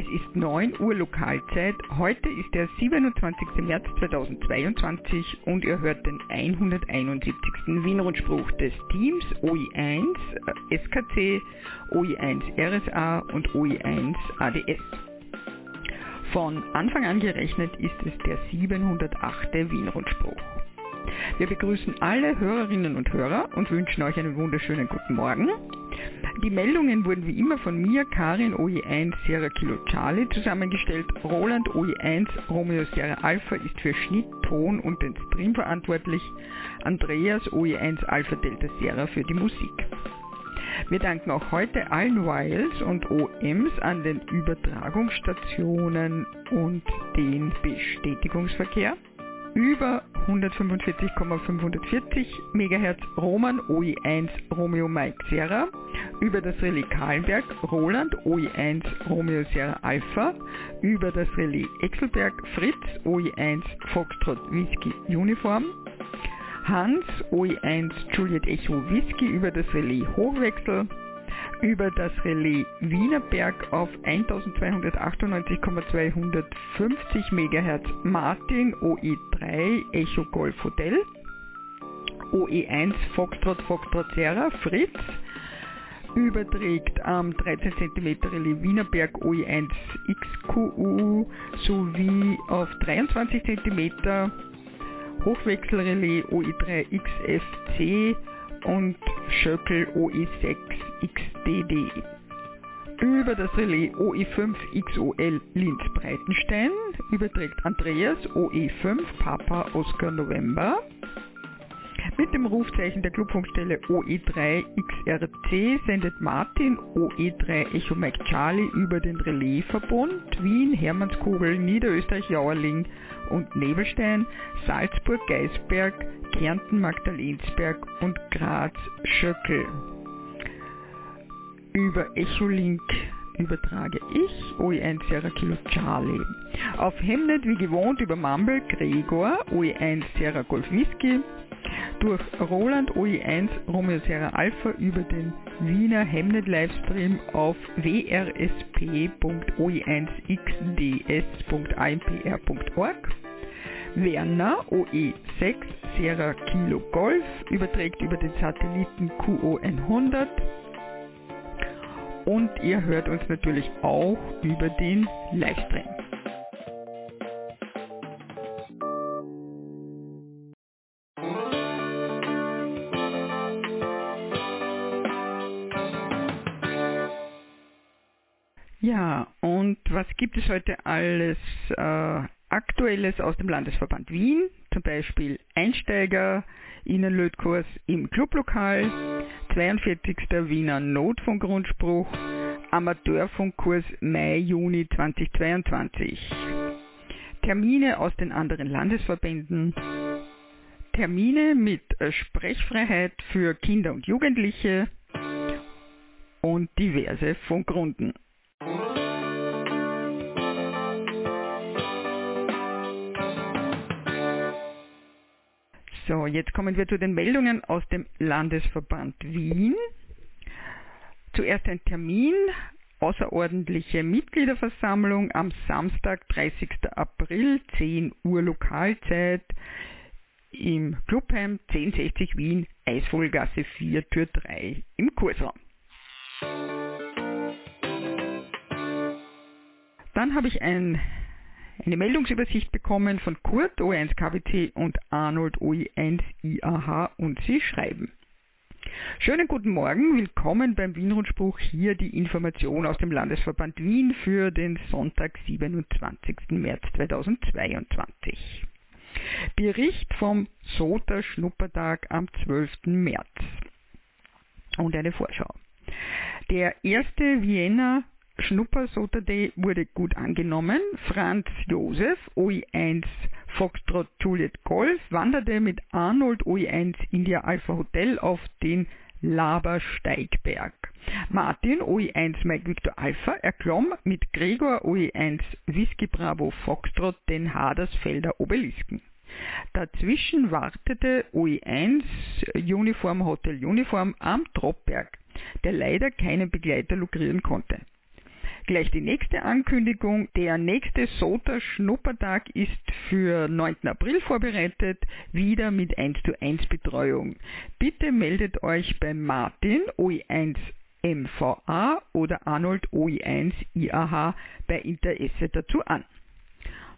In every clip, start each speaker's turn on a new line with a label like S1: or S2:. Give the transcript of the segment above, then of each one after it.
S1: Es ist 9 Uhr Lokalzeit. Heute ist der 27. März 2022 und ihr hört den 171. Wien-Rundspruch des Teams OI1 äh, SKC, OI1 RSA und OI1 ADS. Von Anfang an gerechnet ist es der 708. Wien-Rundspruch. Wir begrüßen alle Hörerinnen und Hörer und wünschen euch einen wunderschönen guten Morgen. Die Meldungen wurden wie immer von mir, Karin OE1 Sierra Kilo Charlie zusammengestellt. Roland OE1 Romeo Sierra Alpha ist für Schnitt, Ton und den Stream verantwortlich. Andreas OE1 Alpha Delta Sierra für die Musik. Wir danken auch heute allen Wiles und OMs an den Übertragungsstationen und den Bestätigungsverkehr über 145,540 MHz Roman OI1 Romeo Mike Sierra, über das Relais Kahlenberg Roland OI1 Romeo Sierra Alpha, über das Relais Exelberg Fritz OI1 Foxtrot Whisky Uniform, Hans OI1 Juliet Echo Whisky. Über das Relais Hochwechsel, über das Relais Wienerberg auf 1298,250 MHz Martin OE3 Echo Golf Hotel, OE1 Foxtrot Foxtrot Serra Fritz, überträgt am 13 cm Relais Wienerberg OE1 XQU sowie auf 23 cm Hochwechselrelais OE3 XFC und Schöckel OE6 XDD. Über das Relais OE5 XOL Linz Breitenstein überträgt Andreas OE5 Papa Oscar November. Mit dem Rufzeichen der Clubfunkstelle OE3 XRC sendet Martin OE3 Echo Mike Charlie über den Relaisverbund Wien, Hermannskogel, Niederösterreich-Jauerling und Nebelstein, Salzburg, Geisberg, Kärnten, Magdalensberg und Graz, Schöckel. Über Echolink übertrage ich OE1 Sierra Kilo Charlie. Auf Hemnet wie gewohnt über Mumble Gregor OE1 Sierra Golf Whisky. Durch Roland OE1 Romeo Sierra Alpha über den Wiener Hemnet Livestream auf wrSP.oe1xds.ampr.org. Werner OE6 Sierra Kilo Golf überträgt über den Satelliten QO100 und ihr hört uns natürlich auch über den Livestream. Ja, und was gibt es heute alles äh, Aktuelles aus dem Landesverband Wien? Zum Beispiel Einsteiger, Innenlötkurs im Clublokal, 42. Wiener Notfunkgrundspruch, Amateurfunkkurs Mai, Juni 2022. Termine aus den anderen Landesverbänden, Termine mit Sprechfreiheit für Kinder und Jugendliche und diverse Funkrunden. So, jetzt kommen wir zu den Meldungen aus dem Landesverband Wien. Zuerst ein Termin, außerordentliche Mitgliederversammlung am Samstag, 30. April, 10 Uhr Lokalzeit im Clubheim 1060 Wien, Eisvogelgasse 4, Tür 3 im Kursraum. Dann habe ich ein eine Meldungsübersicht bekommen von Kurt OE1 KBT und Arnold OE1 IAH und sie schreiben. Schönen guten Morgen, willkommen beim Wienrundspruch. Hier die Information aus dem Landesverband Wien für den Sonntag, 27. März 2022. Bericht vom SOTA Schnuppertag am 12. März und eine Vorschau. Der erste Vienna Schnupper Saturday wurde gut angenommen. Franz Josef, OI1 Foxtrot Juliet Golf, wanderte mit Arnold OI1 India Alpha Hotel auf den Labersteigberg. Martin OI1 Mike Victor Alpha erklomm mit Gregor OI1 Whisky Bravo Foxtrot den Hadersfelder Obelisken. Dazwischen wartete OI1 Uniform Hotel Uniform am Troppberg, der leider keinen Begleiter lukrieren konnte. Gleich die nächste Ankündigung. Der nächste SOTA Schnuppertag ist für 9. April vorbereitet, wieder mit 1 zu 1 Betreuung. Bitte meldet euch bei Martin OE1 MVA oder Arnold OE1 IAH bei Interesse dazu an.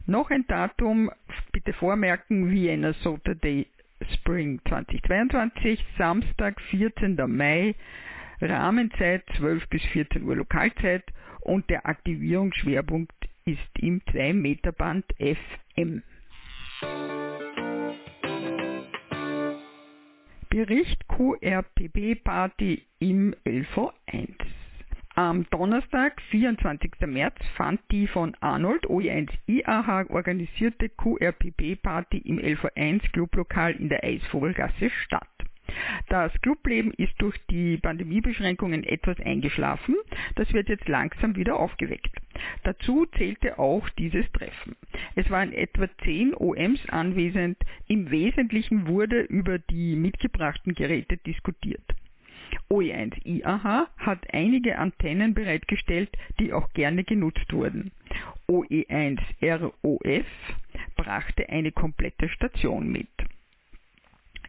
S1: Noch ein Datum, bitte vormerken, Vienna SOTA Day Spring 2022, Samstag, 14. Mai, Rahmenzeit 12 bis 14 Uhr Lokalzeit und der Aktivierungsschwerpunkt ist im 2 Meter Band FM. Bericht QRPB Party im LV1. Am Donnerstag, 24. März, fand die von Arnold OE1 IAH organisierte QRPB-Party im LV1 Clublokal in der Eisvogelgasse statt. Das Clubleben ist durch die Pandemiebeschränkungen etwas eingeschlafen, das wird jetzt langsam wieder aufgeweckt. Dazu zählte auch dieses Treffen. Es waren etwa zehn OMs anwesend, im Wesentlichen wurde über die mitgebrachten Geräte diskutiert. OE1 IAH hat einige Antennen bereitgestellt, die auch gerne genutzt wurden. OE1 ROF brachte eine komplette Station mit.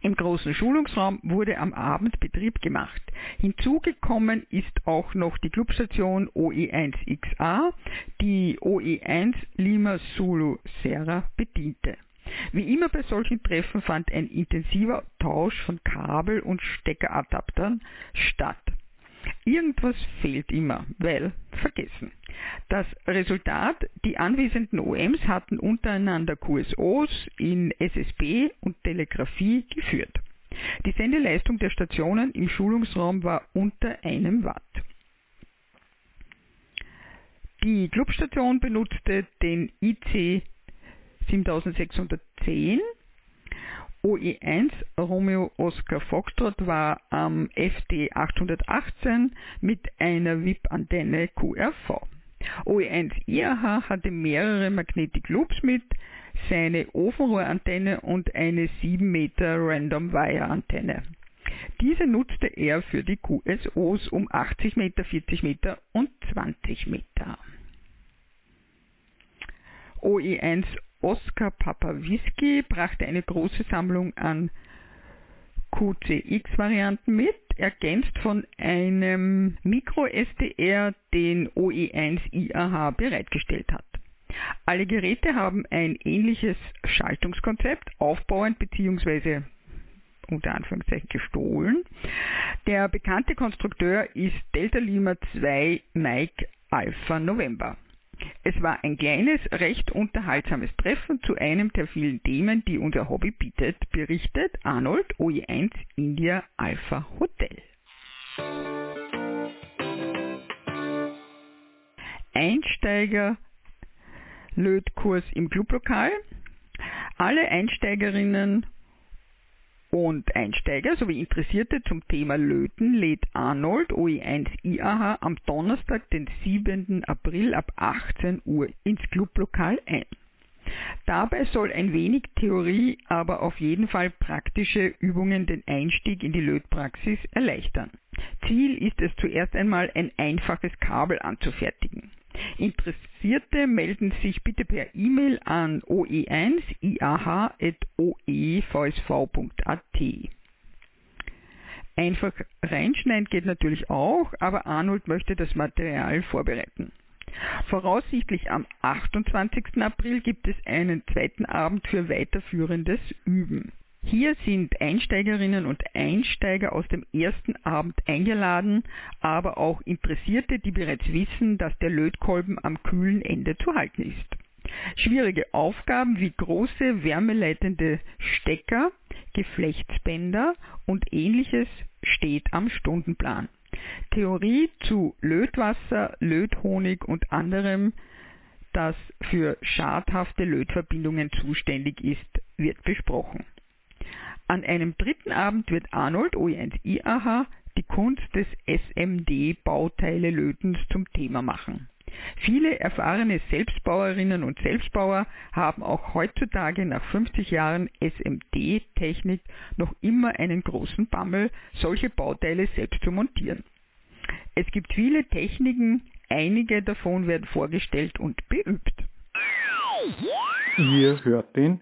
S1: Im großen Schulungsraum wurde am Abend Betrieb gemacht. Hinzugekommen ist auch noch die Clubstation OE1XA, die OE1 Lima Zulu Serra bediente. Wie immer bei solchen Treffen fand ein intensiver Tausch von Kabel- und Steckeradaptern statt. Irgendwas fehlt immer, weil vergessen. Das Resultat, die anwesenden OMs hatten untereinander QSOs in SSB und Telegrafie geführt. Die Sendeleistung der Stationen im Schulungsraum war unter einem Watt. Die Clubstation benutzte den IC 7610 OE1 Romeo Oscar Foxtrot war am FD 818 mit einer VIP-Antenne QRV. OE1 IAH hatte mehrere Magnetic Loops mit, seine Ofenrohrantenne und eine 7 Meter Random Wire Antenne. Diese nutzte er für die QSOs um 80 Meter, 40 Meter und 20 Meter. OE1 Oscar Papa Whisky brachte eine große Sammlung an QCX-Varianten mit, ergänzt von einem Micro-SDR, den OE1 IAH bereitgestellt hat. Alle Geräte haben ein ähnliches Schaltungskonzept, aufbauend bzw. unter Anführungszeichen gestohlen. Der bekannte Konstrukteur ist Delta Lima 2 Mike Alpha November. Es war ein kleines, recht unterhaltsames Treffen zu einem der vielen Themen, die unser Hobby bietet, berichtet Arnold OE1 India Alpha Hotel. Einsteiger Lötkurs im Clublokal. Alle Einsteigerinnen und Einsteiger sowie Interessierte zum Thema Löten lädt Arnold OE1 IAH am Donnerstag, den 7. April ab 18 Uhr ins Clublokal ein. Dabei soll ein wenig Theorie, aber auf jeden Fall praktische Übungen den Einstieg in die Lötpraxis erleichtern. Ziel ist es zuerst einmal ein einfaches Kabel anzufertigen. Interessierte melden sich bitte per E-Mail an oe1iah.oevsv.at. Einfach reinschneiden geht natürlich auch, aber Arnold möchte das Material vorbereiten. Voraussichtlich am 28. April gibt es einen zweiten Abend für weiterführendes Üben. Hier sind Einsteigerinnen und Einsteiger aus dem ersten Abend eingeladen, aber auch Interessierte, die bereits wissen, dass der Lötkolben am kühlen Ende zu halten ist. Schwierige Aufgaben wie große wärmeleitende Stecker, Geflechtsbänder und ähnliches steht am Stundenplan. Theorie zu Lötwasser, Löthonig und anderem, das für schadhafte Lötverbindungen zuständig ist, wird besprochen. An einem dritten Abend wird Arnold OE1 IAH die Kunst des SMD-Bauteile-Lötens zum Thema machen. Viele erfahrene Selbstbauerinnen und Selbstbauer haben auch heutzutage nach 50 Jahren SMD-Technik noch immer einen großen Bammel, solche Bauteile selbst zu montieren. Es gibt viele Techniken, einige davon werden vorgestellt und beübt.
S2: Ihr hört den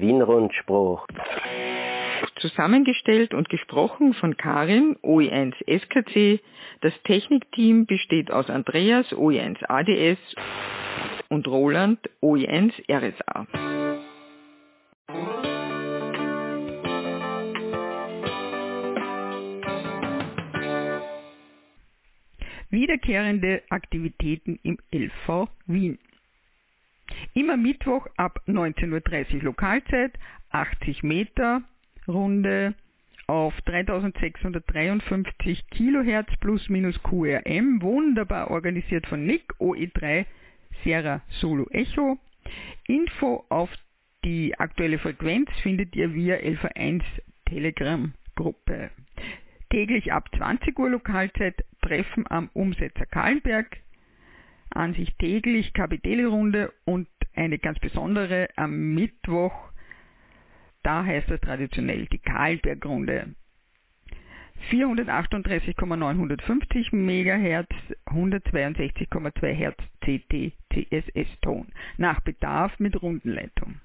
S3: Wienrundspruch.
S1: Zusammengestellt und gesprochen von Karin, OE1 SKC. Das Technikteam besteht aus Andreas, OE1 ADS und Roland, OE1 RSA. Wiederkehrende Aktivitäten im LV Wien. Immer Mittwoch ab 19.30 Uhr Lokalzeit, 80 Meter, Runde auf 3653 Kilohertz plus minus QRM, wunderbar organisiert von Nick, OE3 Sierra Solo Echo. Info auf die aktuelle Frequenz findet ihr via LV1 Telegram Gruppe. Täglich ab 20 Uhr Lokalzeit Treffen am Umsetzer Kahlenberg. An sich täglich Kapitelle-Runde und eine ganz besondere am Mittwoch. Da heißt es traditionell die Kahlenberg-Runde. 438,950 MHz, 162,2 Hz CT CSS-Ton. Nach Bedarf mit Rundenleitung.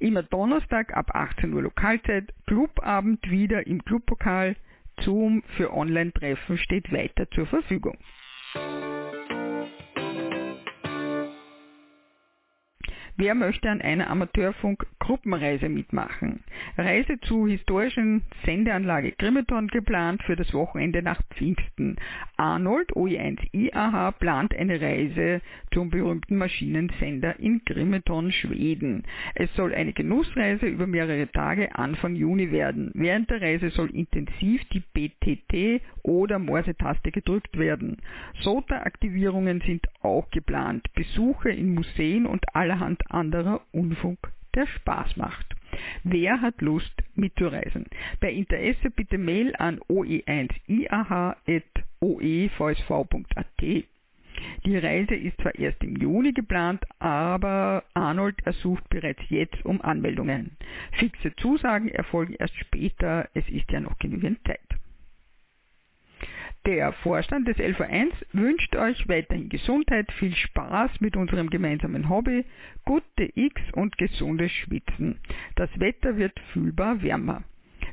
S1: Immer Donnerstag ab 18 Uhr Lokalzeit, Clubabend wieder im Clubpokal. Zoom für Online-Treffen steht weiter zur Verfügung. Wer möchte an einer Amateurfunk-Gruppenreise mitmachen? Reise zur historischen Sendeanlage Grimeton geplant für das Wochenende nach Pfingsten. Arnold OE1 IAH plant eine Reise zum berühmten Maschinensender in Grimeton, Schweden. Es soll eine Genussreise über mehrere Tage Anfang Juni werden. Während der Reise soll intensiv die BTT oder Morse-Taste gedrückt werden. SOTA-Aktivierungen sind auch geplant. Besuche in Museen und allerhand anderer Unfug, der Spaß macht. Wer hat Lust mitzureisen? Bei Interesse bitte Mail an oe1iah.oevsv.at. Die Reise ist zwar erst im Juni geplant, aber Arnold ersucht bereits jetzt um Anmeldungen. Fixe Zusagen erfolgen erst später, es ist ja noch genügend Zeit. Der Vorstand des LV1 wünscht euch weiterhin Gesundheit, viel Spaß mit unserem gemeinsamen Hobby, gute X und gesundes Schwitzen. Das Wetter wird fühlbar wärmer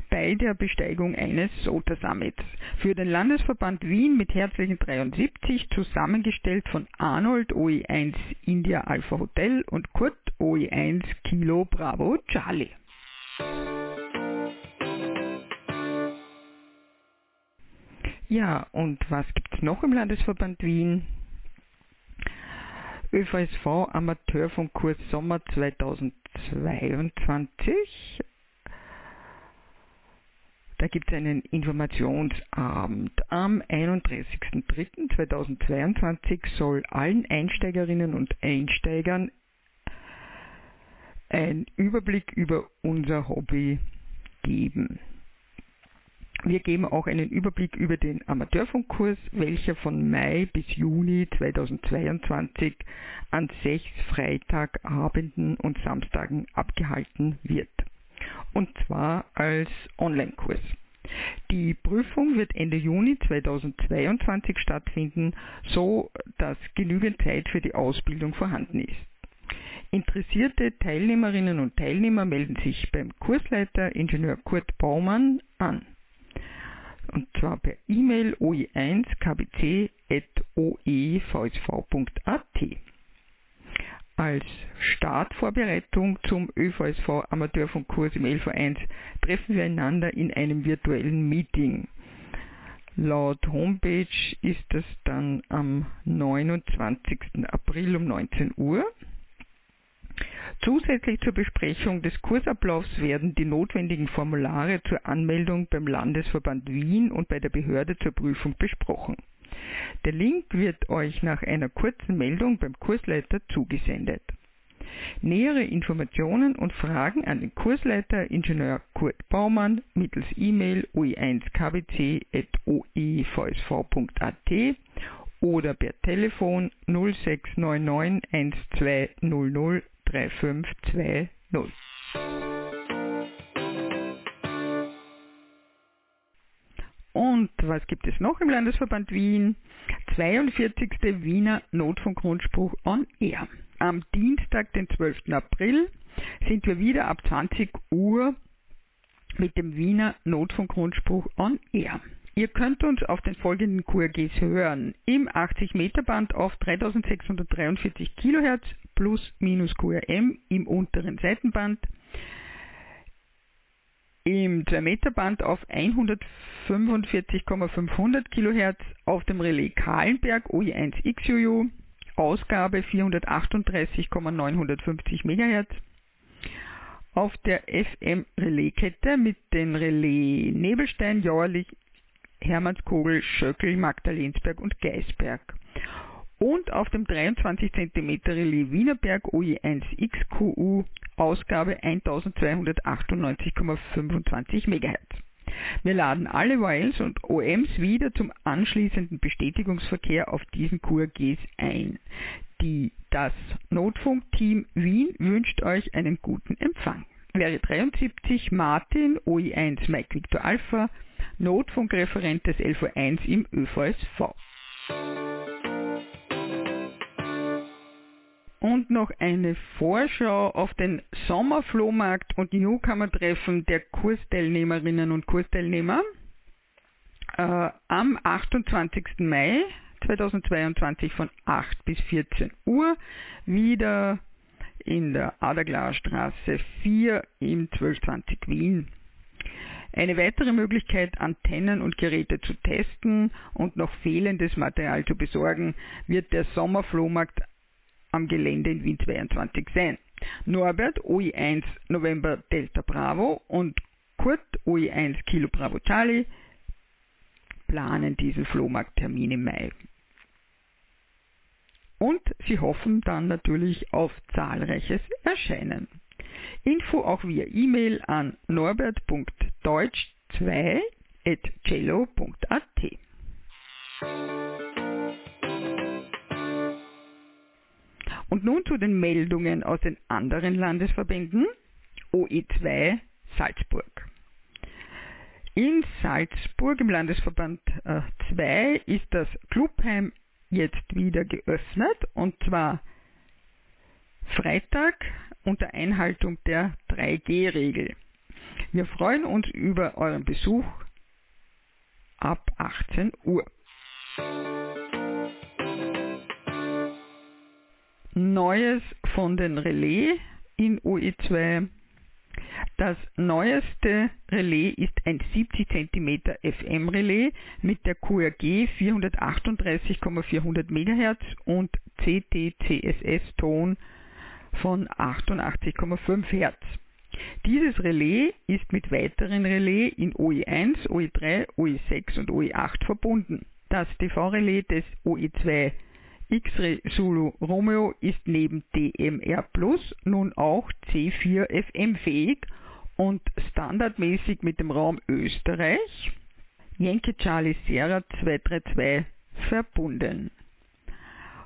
S1: bei der Besteigung eines SOTA Summits. Für den Landesverband Wien mit herzlichen 73, zusammengestellt von Arnold OE1 India Alpha Hotel und Kurt OE1 Kilo Bravo Charlie. Ja, und was gibt es noch im Landesverband Wien? ÖVSV Amateurfunkkurs Sommer 2022. Da gibt es einen Informationsabend. Am 31.03.2022 soll allen Einsteigerinnen und Einsteigern ein Überblick über unser Hobby geben. Wir geben auch einen Überblick über den Amateurfunkkurs, welcher von Mai bis Juni 2022 an sechs Freitagabenden und Samstagen abgehalten wird. Und zwar als Online-Kurs. Die Prüfung wird Ende Juni 2022 stattfinden, so dass genügend Zeit für die Ausbildung vorhanden ist. Interessierte Teilnehmerinnen und Teilnehmer melden sich beim Kursleiter Ingenieur Kurt Baumann an und zwar per E-Mail oe1kbc.oevsv.at. Als Startvorbereitung zum ÖVSV Amateurfunkkurs im LV1 treffen wir einander in einem virtuellen Meeting. Laut Homepage ist das dann am 29. April um 19 Uhr. Zusätzlich zur Besprechung des Kursablaufs werden die notwendigen Formulare zur Anmeldung beim Landesverband Wien und bei der Behörde zur Prüfung besprochen. Der Link wird euch nach einer kurzen Meldung beim Kursleiter zugesendet. Nähere Informationen und Fragen an den Kursleiter Ingenieur Kurt Baumann mittels E-Mail oe1kbc.oevsv.at oder per Telefon 0699 1200 3520. Und was gibt es noch im Landesverband Wien? 42. Wiener Notfunkrundspruch on Air. Am Dienstag, den 12. April, sind wir wieder ab 20 Uhr mit dem Wiener Notfunkrundspruch on Air. Ihr könnt uns auf den folgenden QRGs hören. Im 80 Meter Band auf 3643 kHz plus minus QRM im unteren Seitenband. Im 2 Meter Band auf 145,500 kHz auf dem Relais Kahlenberg OI1XUU Ausgabe 438,950 MHz auf der FM-Relaiskette mit den Relais Nebelstein, Jauerlich, Hermannskogel, Schöckel, Magdalensberg und Geisberg. Und auf dem 23 cm Relais Wienerberg OE1XQU Ausgabe 1298,25 MHz. Wir laden alle Wiles und OMs wieder zum anschließenden Bestätigungsverkehr auf diesen QRGs ein. Die, das Notfunkteam Wien wünscht euch einen guten Empfang. Wäre 73 Martin OI1 Mike Victor Alpha Notfunkreferent des LV1 im ÖVSV. Und noch eine Vorschau auf den Sommerflohmarkt und Newcomer-Treffen der Kursteilnehmerinnen und Kursteilnehmer äh, am 28. Mai 2022 von 8 bis 14 Uhr wieder in der Aderglasstraße 4 im 1220 Wien. Eine weitere Möglichkeit, Antennen und Geräte zu testen und noch fehlendes Material zu besorgen, wird der Sommerflohmarkt am Gelände in Wien 22 sein. Norbert OI1 November Delta Bravo und Kurt OI1 Kilo Bravo Charlie planen diesen Flohmarkttermin im Mai. Und sie hoffen dann natürlich auf zahlreiches Erscheinen. Info auch via E-Mail an norbert.deutsch2.cello.at. Und nun zu den Meldungen aus den anderen Landesverbänden. OE2 Salzburg. In Salzburg im Landesverband 2 äh, ist das Clubheim jetzt wieder geöffnet und zwar Freitag unter Einhaltung der 3G-Regel. Wir freuen uns über euren Besuch ab 18 Uhr. Neues von den Relais in UE2 das neueste Relais ist ein 70 cm FM-Relais mit der QRG 438,400 MHz und CT-CSS-Ton von 88,5 Hz. Dieses Relais ist mit weiteren Relais in OE1, OE3, OE6 und OE8 verbunden. Das TV-Relais des OE2 X-Ray Zulu Romeo ist neben DMR Plus nun auch C4 FM fähig und standardmäßig mit dem Raum Österreich Yankee Charlie Sierra 232 verbunden.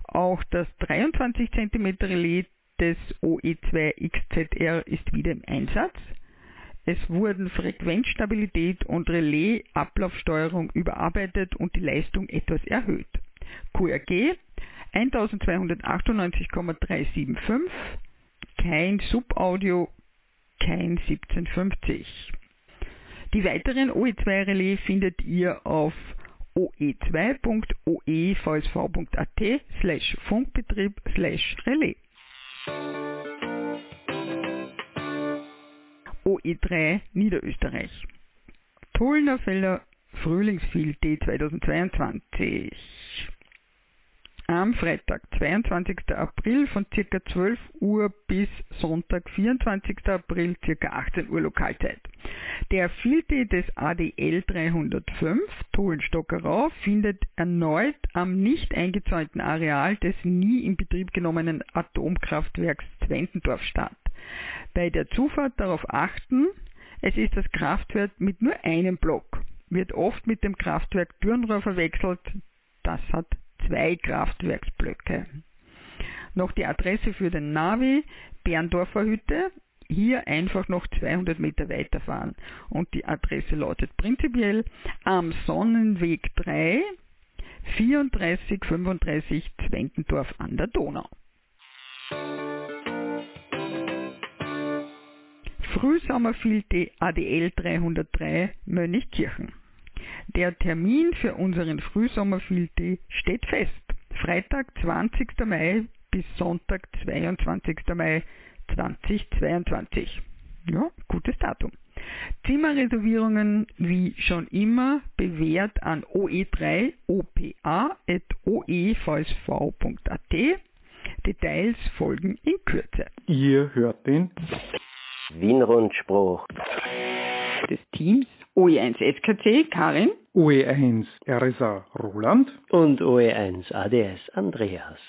S1: Auch das 23 cm Relais des OE2XZR ist wieder im Einsatz. Es wurden Frequenzstabilität und Relais-Ablaufsteuerung überarbeitet und die Leistung etwas erhöht. QRG 1298,375, kein Subaudio, kein 1750. Die weiteren OE2-Relais findet ihr auf oe2.oevsv.at slash Funkbetrieb slash Relais. OE3 Niederösterreich. Tullnerfelder Frühlingsfield D 2022 am Freitag, 22. April von ca. 12 Uhr bis Sonntag, 24. April, ca. 18 Uhr Lokalzeit. Der Filte des ADL 305 Tolenstockerau findet erneut am nicht eingezäunten Areal des nie in Betrieb genommenen Atomkraftwerks Zwentendorf statt. Bei der Zufahrt darauf achten, es ist das Kraftwerk mit nur einem Block, wird oft mit dem Kraftwerk Dürnrohr verwechselt, das hat zwei Kraftwerksblöcke. Noch die Adresse für den Navi, Berndorfer Hütte, hier einfach noch 200 Meter weiterfahren. Und die Adresse lautet prinzipiell am Sonnenweg 3, 3435 Zwenkendorf an der Donau. Frühsommerfilte ADL 303 Mönchkirchen. Der Termin für unseren Frühsommerfilte steht fest. Freitag 20. Mai bis Sonntag 22. Mai 2022. Ja, gutes Datum. Zimmerreservierungen wie schon immer bewährt an oe3opa.oevsv.at. Details folgen in Kürze.
S2: Ihr hört den
S3: Wienrundspruch
S1: des Teams OE1 SKC Karin,
S2: OE1 RSA Roland
S3: und OE1 ADS Andreas.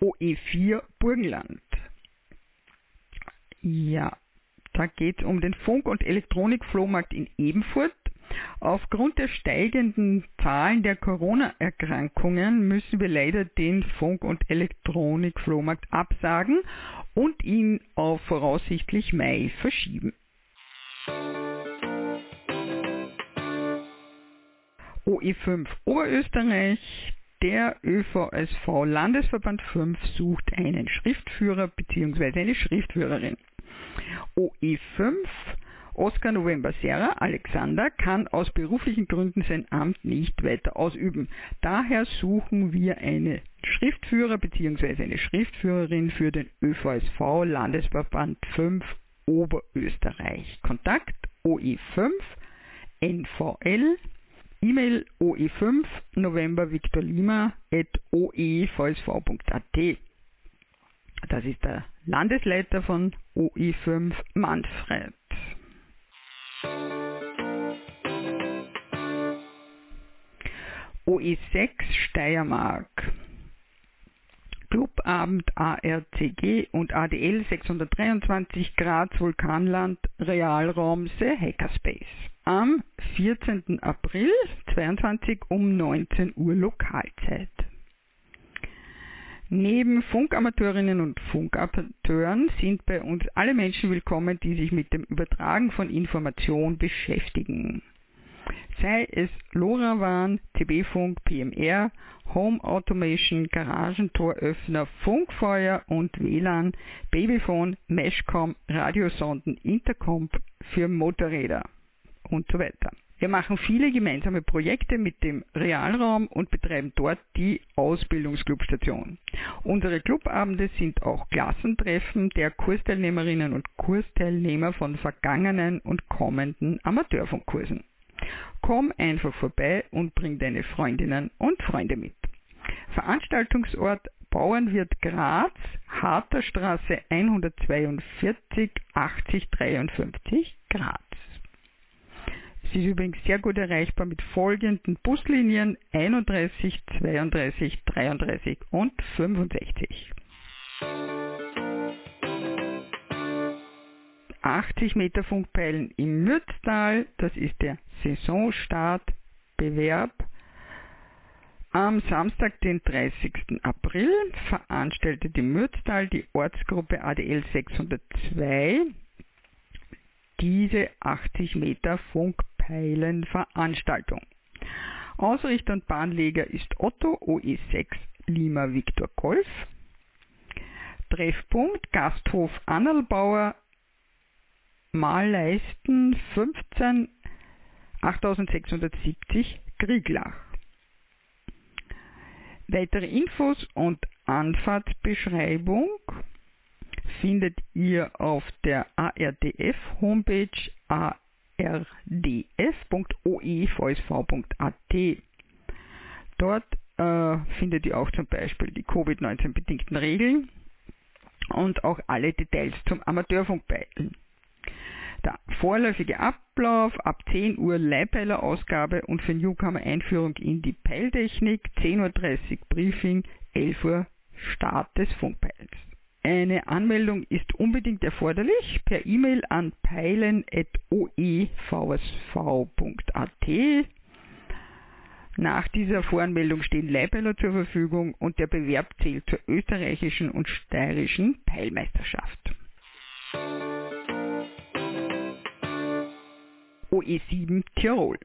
S1: OE4 Burgenland. Ja, da geht es um den Funk- und Elektronikflohmarkt in Ebenfurt. Aufgrund der steigenden Zahlen der Corona-Erkrankungen müssen wir leider den Funk- und Elektronikflohmarkt absagen und ihn auf voraussichtlich Mai verschieben. OE5 Oberösterreich der ÖVSV Landesverband 5 sucht einen Schriftführer bzw. eine Schriftführerin. OE5 Oskar November Serra Alexander kann aus beruflichen Gründen sein Amt nicht weiter ausüben. Daher suchen wir einen Schriftführer bzw. eine Schriftführerin für den ÖVSV Landesverband 5 Oberösterreich. Kontakt OE5 NVL E-Mail oe5 November Victor Lima at oevsv.at. Das ist der Landesleiter von OE5 Manfred. OE6 Steiermark. Clubabend ARCG und ADL 623 Graz Vulkanland Realraum The Hackerspace. Am 14. April 22 um 19 Uhr Lokalzeit. Neben Funkamateurinnen und Funkamateuren sind bei uns alle Menschen willkommen, die sich mit dem Übertragen von Information beschäftigen. Sei es LoRaWAN, CB-Funk, PMR, Home Automation, Garagentoröffner, Funkfeuer und WLAN, Babyphone, Meshcom, Radiosonden, Intercom für Motorräder und so weiter. Wir machen viele gemeinsame Projekte mit dem Realraum und betreiben dort die Ausbildungsclubstation. Unsere Clubabende sind auch Klassentreffen der Kursteilnehmerinnen und Kursteilnehmer von vergangenen und kommenden Amateurfunkkursen. Komm einfach vorbei und bring deine Freundinnen und Freunde mit. Veranstaltungsort Bauernwirt Graz, Harterstraße 142 8053 Graz. Sie ist übrigens sehr gut erreichbar mit folgenden Buslinien 31, 32, 33 und 65. 80 Meter Funkpeilen im Mürztal, das ist der Saisonstart-Bewerb. Am Samstag, den 30. April, veranstaltete die Mürztal die Ortsgruppe ADL 602 diese 80 Meter Funkpeilenveranstaltung. Ausrichter und Bahnleger ist Otto OE6 Lima Victor Golf. Treffpunkt Gasthof Annalbauer Malleisten 15 8670 Krieglach. Weitere Infos und Anfahrtsbeschreibung findet ihr auf der ARDF Homepage ardf.oevsv.at. Dort äh, findet ihr auch zum Beispiel die Covid-19 bedingten Regeln und auch alle Details zum Amateurfunkbeilen. Der vorläufige Ablauf ab 10 Uhr Leihpeiler-Ausgabe und für Newcomer Einführung in die Peiltechnik, 10.30 Uhr Briefing, 11 Uhr Start des Funkpeils. Eine Anmeldung ist unbedingt erforderlich per E-Mail an peilen.oevsv.at. Nach dieser Voranmeldung stehen Leihbeiler zur Verfügung und der Bewerb zählt zur österreichischen und steirischen Peilmeisterschaft. OE7 Tirol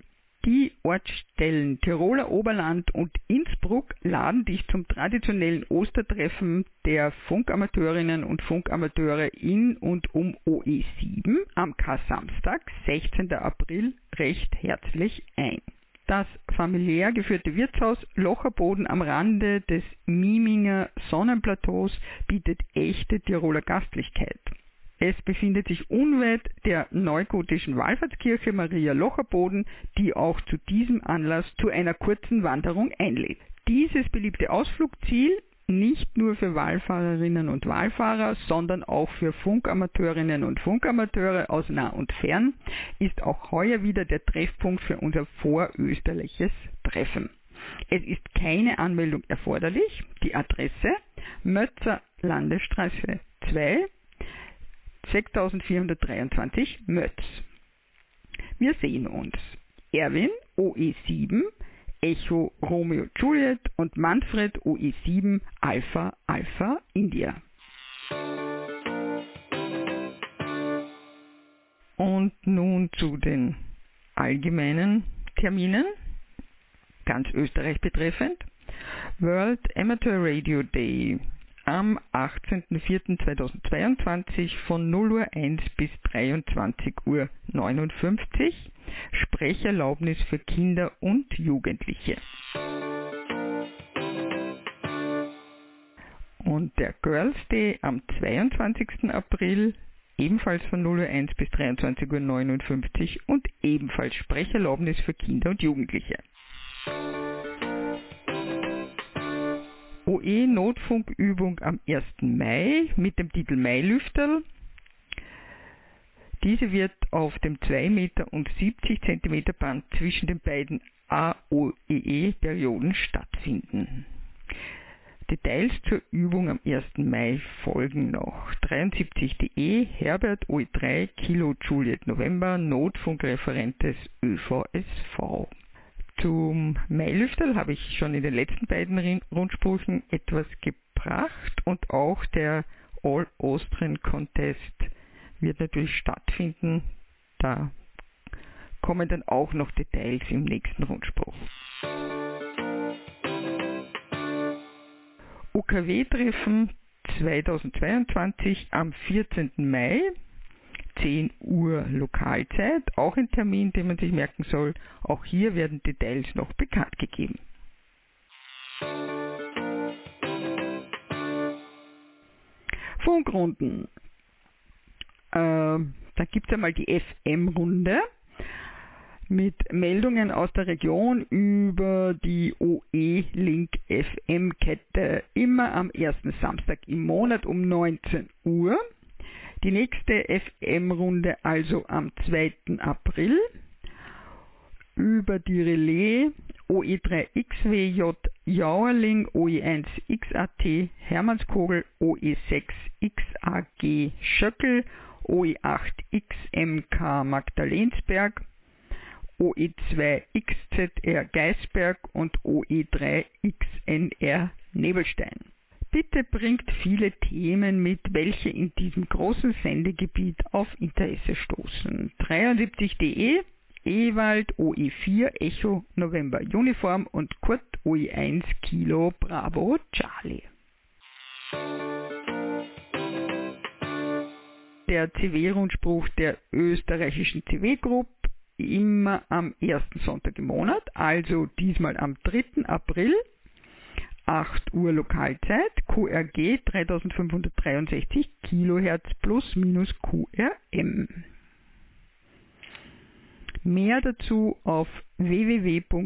S1: die Ortsstellen Tiroler Oberland und Innsbruck laden dich zum traditionellen Ostertreffen der Funkamateurinnen und Funkamateure in und um OE7 am Kar-Samstag, 16. April, recht herzlich ein. Das familiär geführte Wirtshaus Locherboden am Rande des Miminger Sonnenplateaus bietet echte Tiroler Gastlichkeit. Es befindet sich unweit der neugotischen Wallfahrtskirche Maria Locherboden, die auch zu diesem Anlass zu einer kurzen Wanderung einlädt. Dieses beliebte Ausflugsziel nicht nur für Wallfahrerinnen und Wallfahrer, sondern auch für Funkamateurinnen und Funkamateure aus nah und fern, ist auch heuer wieder der Treffpunkt für unser vorösterliches Treffen. Es ist keine Anmeldung erforderlich. Die Adresse Mötzer Landesstraße 2 6423 Mötz. Wir sehen uns. Erwin OE7 Echo Romeo Juliet und Manfred OE7 Alpha Alpha India. Und nun zu den allgemeinen Terminen, ganz Österreich betreffend. World Amateur Radio Day am 18.04.2022 von 0 Uhr 1 bis 23 Uhr 59 Sprecherlaubnis für Kinder und Jugendliche. Und der Girls Day am 22. April ebenfalls von 0 Uhr 1 bis 23 Uhr 59 und ebenfalls Sprecherlaubnis für Kinder und Jugendliche. OE-Notfunkübung am 1. Mai mit dem Titel Mailüfterl. Diese wird auf dem 2 Meter und 70 cm Band zwischen den beiden AOEE-Perioden stattfinden. Details zur Übung am 1. Mai folgen noch. 73.de Herbert OE3 Kilo Juliet November Notfunkreferent des ÖVSV. Zum Mailüfterl habe ich schon in den letzten beiden Rundsprüchen etwas gebracht und auch der All Austrian Contest wird natürlich stattfinden. Da kommen dann auch noch Details im nächsten Rundspruch. UKW-Treffen 2022 am 14. Mai 10 Uhr Lokalzeit, auch ein Termin, den man sich merken soll. Auch hier werden Details noch bekannt gegeben. Funkrunden. Äh, da gibt es einmal die FM-Runde mit Meldungen aus der Region über die OE-Link FM-Kette immer am ersten Samstag im Monat um 19 Uhr. Die nächste FM-Runde also am 2. April über die Relais OE3XWJ Jauerling OE1XAT Hermannskogel OE6XAG Schöckel OE8XMK Magdalensberg OE2XZR Geisberg und OE3XNR Nebelstein. Bitte bringt viele Themen mit, welche in diesem großen Sendegebiet auf Interesse stoßen. 73.de Ewald OE4 Echo November Uniform und Kurt OE1 Kilo Bravo Charlie. Der CW-Rundspruch der österreichischen CW Group immer am ersten Sonntag im Monat, also diesmal am 3. April 8 Uhr Lokalzeit, QRG 3563 kHz plus minus QRM. Mehr dazu auf www.oecwg.at.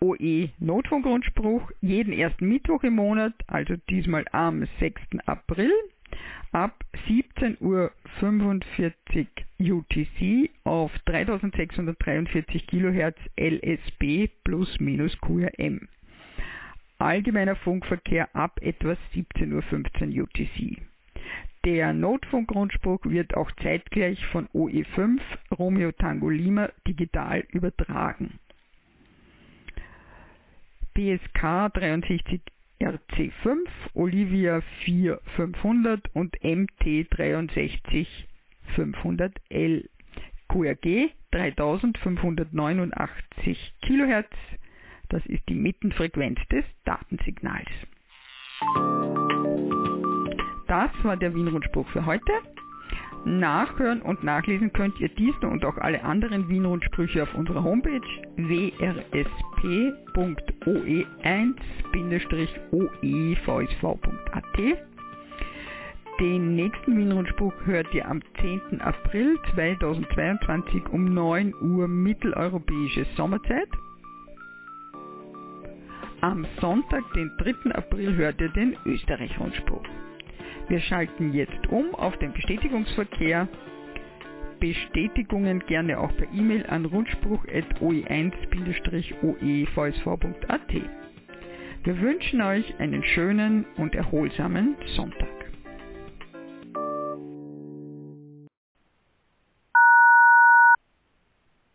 S1: OE Notfunkgrundspruch jeden ersten Mittwoch im Monat, also diesmal am 6. April ab 17.45 Uhr UTC auf 3643 kHz LSB plus minus QRM. Allgemeiner Funkverkehr ab etwa 17.15 Uhr UTC. Der Notfunkrundspruch wird auch zeitgleich von OE5 Romeo Tango Lima digital übertragen. BSK 63 RC5, Olivia 4500 und MT 63 500L. QRG 3589 kHz, das ist die Mittenfrequenz des Datensignals. Das war der Wien-Rundspruch für heute. Nachhören und nachlesen könnt ihr diesen und auch alle anderen Wien-Rundsprüche auf unserer Homepage wrsp.oe1-oevsv.at. Den nächsten Wien-Rundspruch hört ihr am 10. April 2022 um 9 Uhr mitteleuropäische Sommerzeit. Am Sonntag, den 3. April, hört ihr den Österreich-Rundspruch. Wir schalten jetzt um auf den Bestätigungsverkehr. Bestätigungen gerne auch per E-Mail an rundspruch.oe1-oevsv.at. Wir wünschen euch einen schönen und erholsamen Sonntag.